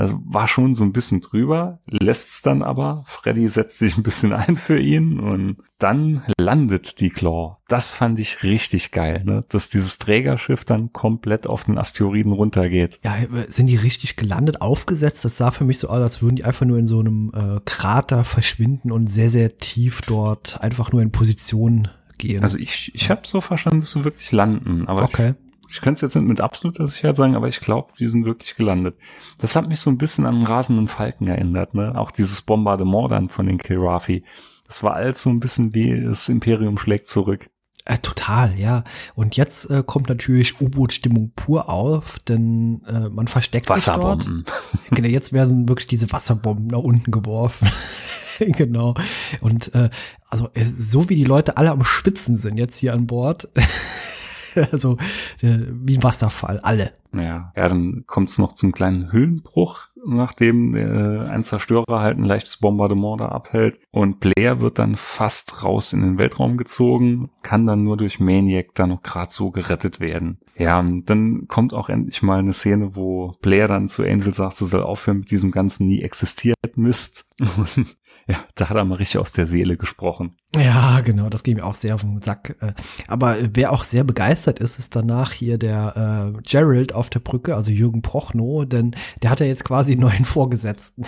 Das war schon so ein bisschen drüber, lässt's dann aber. Freddy setzt sich ein bisschen ein für ihn und dann landet die Claw. Das fand ich richtig geil, ne? Dass dieses Trägerschiff dann komplett auf den Asteroiden runtergeht. Ja, sind die richtig gelandet, aufgesetzt? Das sah für mich so aus, als würden die einfach nur in so einem äh, Krater verschwinden und sehr, sehr tief dort einfach nur in Position gehen. Also ich, ich habe so verstanden, dass sie wirklich landen, aber okay. Ich kann es jetzt nicht mit absoluter Sicherheit sagen, aber ich glaube, die sind wirklich gelandet. Das hat mich so ein bisschen an einen rasenden Falken erinnert, ne? Auch dieses Bombardement dann von den Kilrafi. Das war alles so ein bisschen wie das Imperium schlägt zurück. Äh, total, ja. Und jetzt äh, kommt natürlich U-Boot-Stimmung pur auf, denn äh, man versteckt Wasserbomben. sich dort. genau, jetzt werden wirklich diese Wasserbomben nach unten geworfen. genau. Und äh, also äh, so wie die Leute alle am Spitzen sind jetzt hier an Bord, also wie ein Wasserfall, alle. Ja, ja dann kommt es noch zum kleinen Hüllenbruch, nachdem äh, ein Zerstörer halt ein leichtes Bombardement da abhält. Und Blair wird dann fast raus in den Weltraum gezogen, kann dann nur durch Maniac da noch gerade so gerettet werden. Ja, und dann kommt auch endlich mal eine Szene, wo Blair dann zu Angel sagt, sie soll aufhören mit diesem ganzen nie existiert Mist. Ja, da hat er mal richtig aus der Seele gesprochen. Ja, genau, das ging mir auch sehr auf den Sack. Äh, aber wer auch sehr begeistert ist, ist danach hier der äh, Gerald auf der Brücke, also Jürgen Prochnow, denn der hat ja jetzt quasi einen neuen Vorgesetzten.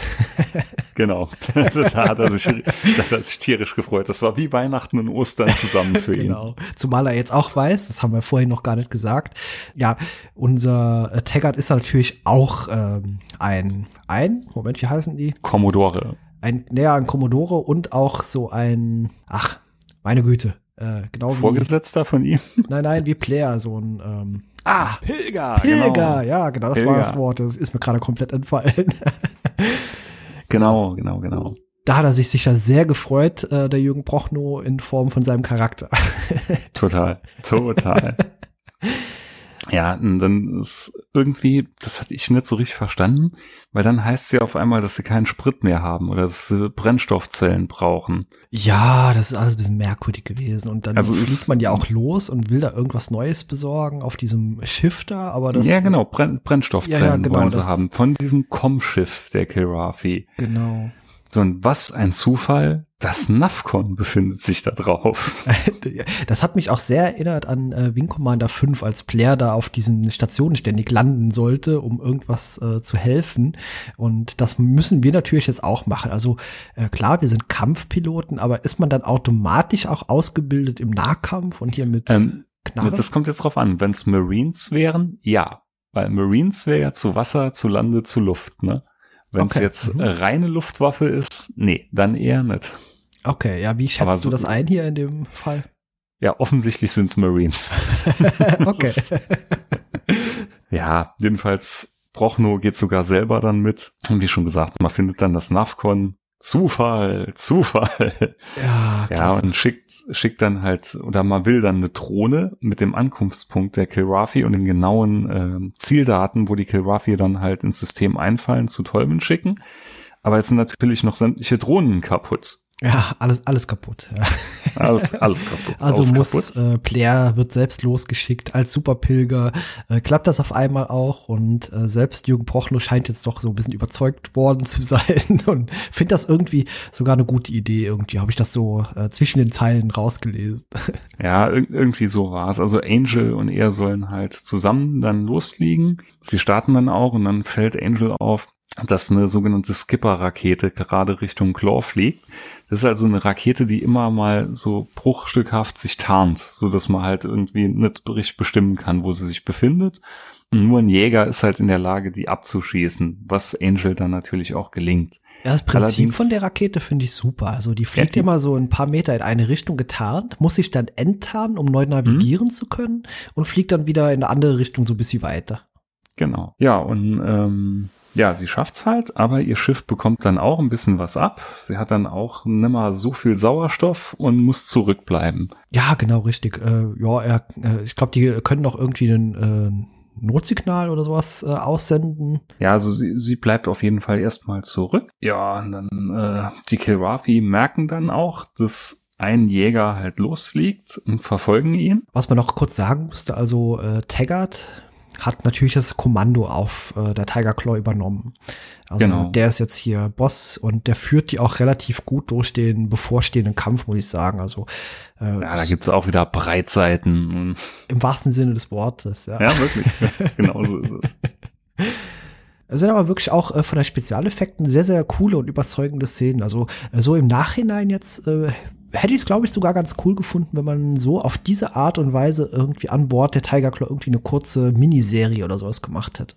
genau, das hat er sich, das hat sich tierisch gefreut. Das war wie Weihnachten und Ostern zusammen für ihn. Genau, zumal er jetzt auch weiß, das haben wir vorhin noch gar nicht gesagt. Ja, unser äh, Taggart ist natürlich auch ähm, ein, ein, Moment, wie heißen die? Commodore ein, näher an Commodore und auch so ein, ach, meine Güte, äh, genau wie. Vorgesetzter von ihm? Nein, nein, wie Player, so ein, ähm, Ah, Pilger. Pilger, genau. ja, genau, das Pilger. war das Wort. Das ist mir gerade komplett entfallen. genau, genau, genau. Da hat er sich sicher sehr gefreut, äh, der Jürgen Prochnow, in Form von seinem Charakter. total, total. Ja, und dann ist irgendwie, das hatte ich nicht so richtig verstanden, weil dann heißt es ja auf einmal, dass sie keinen Sprit mehr haben oder dass sie Brennstoffzellen brauchen. Ja, das ist alles ein bisschen merkwürdig gewesen. Und dann Also fliegt man ja auch los und will da irgendwas Neues besorgen auf diesem Schiff da, aber das. ja, genau, Brenn Brennstoffzellen Ja, ja, genau, wollen sie haben von diesem Com-Schiff der Kilrafi. Genau. So, und was ein Zufall, das Navcon befindet sich da drauf. Das hat mich auch sehr erinnert an äh, Wing Commander 5, als Blair da auf diesen Stationen ständig landen sollte, um irgendwas äh, zu helfen. Und das müssen wir natürlich jetzt auch machen. Also äh, klar, wir sind Kampfpiloten, aber ist man dann automatisch auch ausgebildet im Nahkampf und hier mit Ähm, Knarre? Das kommt jetzt drauf an. Wenn es Marines wären, ja. Weil Marines wäre ja zu Wasser, zu Lande, zu Luft, ne? Wenn es Okay, jetzt mhm. äh, reine Luftwaffe ist, nee, dann eher nicht. Okay, ja, wie schätzt so- du das ein hier in dem Fall? Ja, offensichtlich sind es Marines. okay. Ja, jedenfalls, Brochno geht sogar selber dann mit. Und wie schon gesagt, man findet dann das Navcon. Zufall, Zufall. ja, Ja, und schickt, schickt dann halt, oder man will dann eine Drohne mit dem Ankunftspunkt der Kilrafi und den genauen ähm, Zieldaten, wo die Kilrafi dann halt ins System einfallen, zu Tolmen schicken. Aber jetzt sind natürlich noch sämtliche Drohnen kaputt. Ja, alles, alles kaputt. Ja. Alles, alles kaputt. Also alles muss äh, Blair wird selbst losgeschickt als Superpilger. Äh, klappt das auf einmal auch und äh, selbst Jürgen Prochnow scheint jetzt doch so ein bisschen überzeugt worden zu sein und finde das irgendwie sogar eine gute Idee. Irgendwie habe ich das so äh, zwischen den Zeilen rausgelesen. Ja, ir irgendwie so war es. Also Angel und er sollen halt zusammen dann losfliegen. Sie starten dann auch und dann fällt Angel auf, dass eine sogenannte Skipper-Rakete gerade Richtung Claw fliegt. Das ist also eine Rakete, die immer mal so bruchstückhaft sich tarnt, so dass man halt irgendwie nicht richtig bestimmen kann, wo sie sich befindet. Und nur ein Jäger ist halt in der Lage, die abzuschießen, was Angel dann natürlich auch gelingt. Ja, das Prinzip Allerdings- von der Rakete finde ich super. Also die fliegt die- immer so ein paar Meter in eine Richtung getarnt, muss sich dann enttarnen, um neu navigieren zu können und fliegt dann wieder in eine andere Richtung so ein bisschen weiter. Genau. Ja, und ähm, ja, sie schafft's halt, aber ihr Schiff bekommt dann auch ein bisschen was ab. Sie hat dann auch nimmer so viel Sauerstoff und muss zurückbleiben. Ja, genau, richtig. Äh, ja, er, äh, ich glaube, die können noch irgendwie ein äh, Notsignal oder sowas äh, aussenden. Ja, also sie, sie bleibt auf jeden Fall erstmal zurück. Ja, und dann äh, die Kilrafi merken dann auch, dass ein Jäger halt losfliegt und verfolgen ihn. Was man noch kurz sagen musste, also äh, Taggart hat natürlich das Kommando auf äh, der Tiger Claw übernommen. Also Genau. der ist jetzt hier Boss und der führt die auch relativ gut durch den bevorstehenden Kampf, muss ich sagen. Also äh, Ja, da gibt's auch wieder Breitseiten. im wahrsten Sinne des Wortes. Ja. Ja, wirklich. genau so ist es. Es sind aber wirklich auch äh, von der Spezialeffekten sehr, sehr coole und überzeugende Szenen. Also äh, so im Nachhinein jetzt äh, hätte ich es, glaube ich, sogar ganz cool gefunden, wenn man so auf diese Art und Weise irgendwie an Bord der Tiger Claw irgendwie eine kurze Miniserie oder sowas gemacht hätte.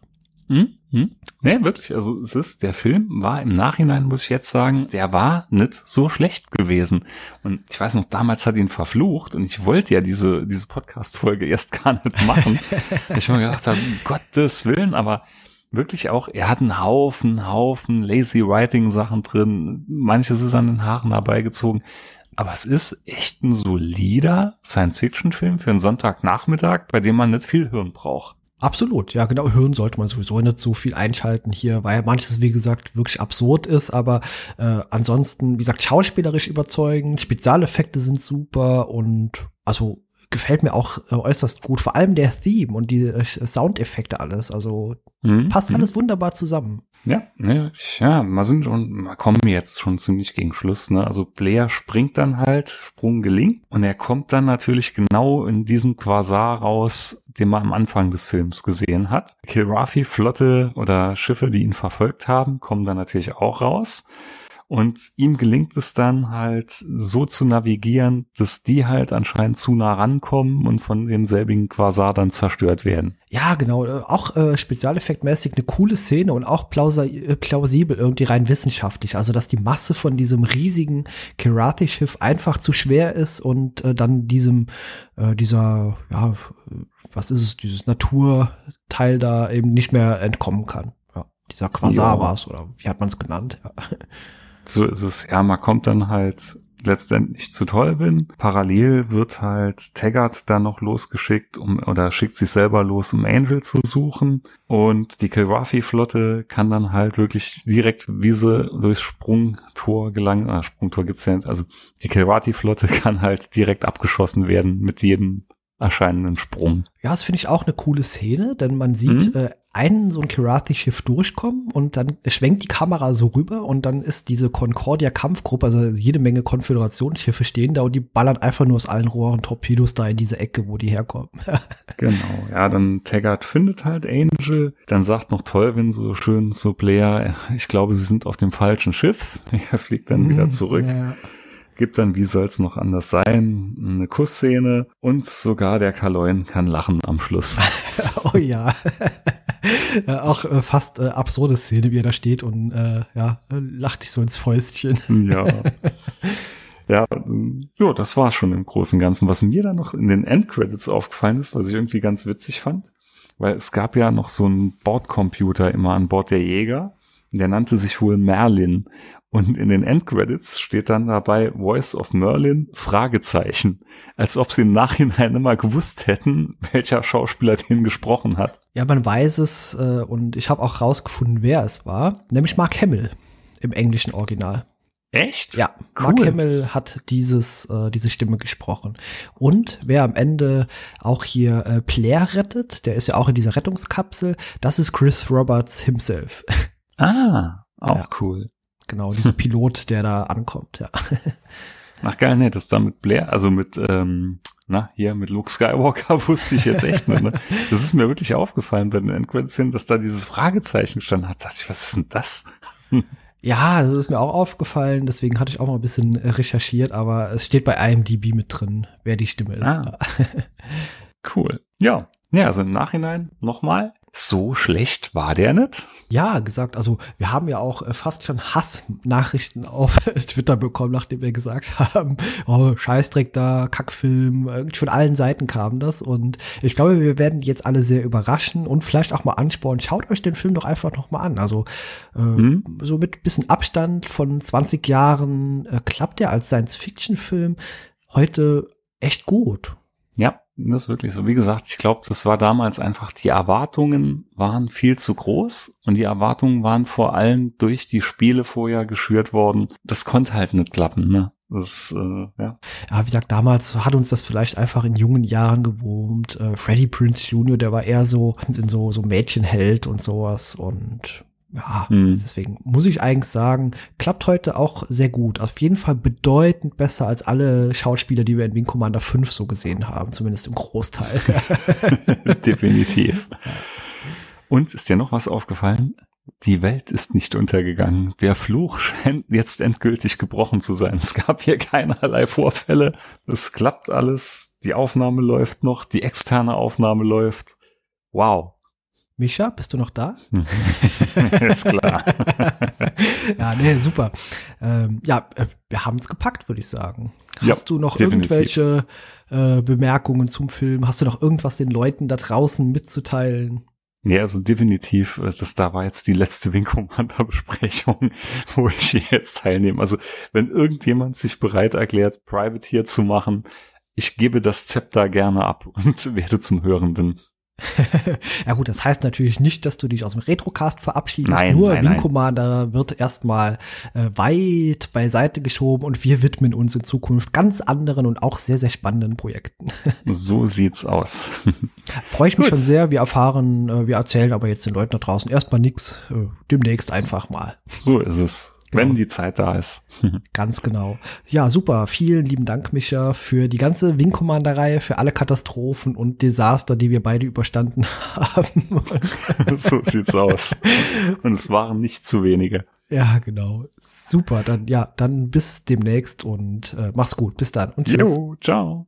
Hm? Hm? Nee, wirklich. Also es ist, der Film war im Nachhinein, muss ich jetzt sagen, der war nicht so schlecht gewesen. Und ich weiß noch, damals hat ihn verflucht und ich wollte ja diese, diese Podcast-Folge erst gar nicht machen. ich mir gedacht habe, um Gottes Willen, aber wirklich auch, er hat einen Haufen, Haufen lazy writing Sachen drin. Manches ist an den Haaren herbeigezogen. Aber es ist echt ein solider Science-Fiction-Film für einen Sonntagnachmittag, bei dem man nicht viel Hirn braucht. Absolut, ja, genau. Hören sollte man sowieso nicht so viel einschalten hier, weil manches, wie gesagt, wirklich absurd ist, aber äh, ansonsten, wie gesagt, schauspielerisch überzeugend, Spezialeffekte sind super und also gefällt mir auch äh, äußerst gut. Vor allem der Theme und die äh, Soundeffekte alles. Also Mhm. passt Mhm. alles wunderbar zusammen. Ja, ne, ja, wir sind schon, wir kommen jetzt schon ziemlich gegen Schluss, ne? Also Blair springt dann halt, Sprung gelingt und er kommt dann natürlich genau in diesem Quasar raus, den man am Anfang des Films gesehen hat. Kilrafi-Flotte oder Schiffe, die ihn verfolgt haben, kommen dann natürlich auch raus. Und ihm gelingt es dann halt so zu navigieren, dass die halt anscheinend zu nah rankommen und von demselbigen Quasar dann zerstört werden. Ja, genau. Äh, auch äh, spezialeffektmäßig eine coole Szene und auch äh, plausibel irgendwie rein wissenschaftlich. Also, dass die Masse von diesem riesigen Kirati-Schiff einfach zu schwer ist und äh, dann diesem, äh, dieser, ja, was ist es, dieses Naturteil da eben nicht mehr entkommen kann. Ja, dieser Quasar Ja. war es, oder wie hat man es genannt? Ja. So ist es. Ja, man kommt dann halt letztendlich zu Tolvin. Parallel wird halt Taggart dann noch losgeschickt, um oder schickt sich selber los, um Angel zu suchen. Und die Kilrafi-Flotte kann dann halt wirklich direkt, wie sie durchs Sprungtor gelangen. Ah, Sprungtor gibt's ja nicht. Also die Kilrafi-Flotte kann halt direkt abgeschossen werden mit jedem erscheinenden Sprung. Ja, das finde ich auch eine coole Szene, denn man sieht mhm. äh, einen so ein Kirathi-Schiff durchkommen und dann schwenkt die Kamera so rüber und dann ist diese Concordia-Kampfgruppe, also jede Menge Konföderationsschiffe stehen da und die ballern einfach nur aus allen Rohren Torpedos da in diese Ecke, wo die herkommen. genau, ja, dann Taggart findet halt Angel, dann sagt noch Tolvin so schön zu Blair, ich glaube, sie sind auf dem falschen Schiff. Er fliegt dann mhm, wieder zurück. Ja gibt dann, wie soll's noch anders sein, eine Kussszene und sogar der Kaloin kann lachen am Schluss. oh ja. Ja auch äh, fast äh, absurde Szene, wie er da steht und äh, ja, lacht sich so ins Fäustchen. ja. Ja, ja, das war schon im Großen und Ganzen. Was mir dann noch in den Endcredits aufgefallen ist, was ich irgendwie ganz witzig fand, weil es gab ja noch so einen Bordcomputer immer an Bord der Jäger. Der nannte sich wohl Merlin. Und in den Endcredits steht dann dabei Voice of Merlin, Fragezeichen. Als ob sie im Nachhinein immer gewusst hätten, welcher Schauspieler den gesprochen hat. Ja, man weiß es äh, und ich habe auch rausgefunden, wer es war. Nämlich Mark Hamill im englischen Original. Echt? Ja, cool. Mark Hamill hat dieses, äh, diese Stimme gesprochen. Und wer am Ende auch hier äh, Blair rettet, der ist ja auch in dieser Rettungskapsel, das ist Chris Roberts himself. Ah, auch ja. cool. Genau, dieser Pilot, der da ankommt, ja. Ach geil, ne, das da mit Blair, also mit, ähm, na, hier mit Luke Skywalker wusste ich jetzt echt nicht. Ne? Das ist mir wirklich aufgefallen bei den Endcredits hin, dass da dieses Fragezeichen stand hat. Dachte ich, was ist denn das? Ja, das ist mir auch aufgefallen, deswegen hatte ich auch mal ein bisschen recherchiert, aber es steht bei IMDb mit drin, wer die Stimme ist. Ah. cool. Ja. Ja, also im Nachhinein nochmal so schlecht war der nicht. Ja, gesagt, also wir haben ja auch äh, fast schon Hassnachrichten auf Twitter bekommen, nachdem wir gesagt haben, oh, Scheißdreck da, Kackfilm, irgendwie von allen Seiten kam das und ich glaube, wir werden jetzt alle sehr überraschen und vielleicht auch mal anspornen, schaut euch den Film doch einfach noch mal an. Also äh, hm? so mit bisschen Abstand von 20 Jahren äh, klappt der als Science-Fiction-Film heute echt gut. Das ist wirklich so. Wie gesagt, ich glaube, das war damals einfach, die Erwartungen waren viel zu groß und die Erwartungen waren vor allem durch die Spiele vorher geschürt worden. Das konnte halt nicht klappen, ne? Das, äh, ja. ja, wie gesagt, damals hat uns das vielleicht einfach in jungen Jahren gewohnt. Äh, Freddie Prince Jr., der war eher so in so, so Mädchenheld und sowas und ja, hm. deswegen muss ich eigentlich sagen, klappt heute auch sehr gut. Auf jeden Fall bedeutend besser als alle Schauspieler, die wir in Wing Commander 5 so gesehen haben, zumindest im Großteil. Definitiv. Und ist dir noch was aufgefallen? Die Welt ist nicht untergegangen. Der Fluch scheint jetzt endgültig gebrochen zu sein. Es gab hier keinerlei Vorfälle. Es klappt alles. Die Aufnahme läuft noch. Die externe Aufnahme läuft. Wow. Mischa, bist du noch da? ist klar. ja, nee, super. Ähm, ja, äh, wir haben es gepackt, würde ich sagen. Hast ja, du noch definitiv. irgendwelche äh, Bemerkungen zum Film? Hast du noch irgendwas den Leuten da draußen mitzuteilen? Ja, also definitiv, äh, das da war jetzt die letzte Wing Commander Besprechung, wo ich jetzt teilnehme. Also wenn irgendjemand sich bereit erklärt, Privateer zu machen, ich gebe das Zepter gerne ab und werde zum Hörenden. Ja gut, das heißt natürlich nicht, dass du dich aus dem Retrocast verabschiedest. Nein, Nur nein, Wing Commander wird erstmal äh, weit beiseite geschoben und wir widmen uns in Zukunft ganz anderen und auch sehr, sehr spannenden Projekten. so sieht's aus. Freue ich mich gut. schon sehr. Wir erfahren, äh, wir erzählen aber jetzt den Leuten da draußen erstmal nichts. Äh, demnächst einfach mal. So ist es. Genau. Wenn die Zeit da ist. Ganz genau. Ja, super. Vielen lieben Dank, Micha, für die ganze Wing Commander-Reihe, für alle Katastrophen und Desaster, die wir beide überstanden haben. so sieht's aus. Und es waren nicht zu wenige. Ja, genau. Super. Dann, ja, dann bis demnächst und äh, mach's gut. Bis dann und tschüss. Jo, ciao.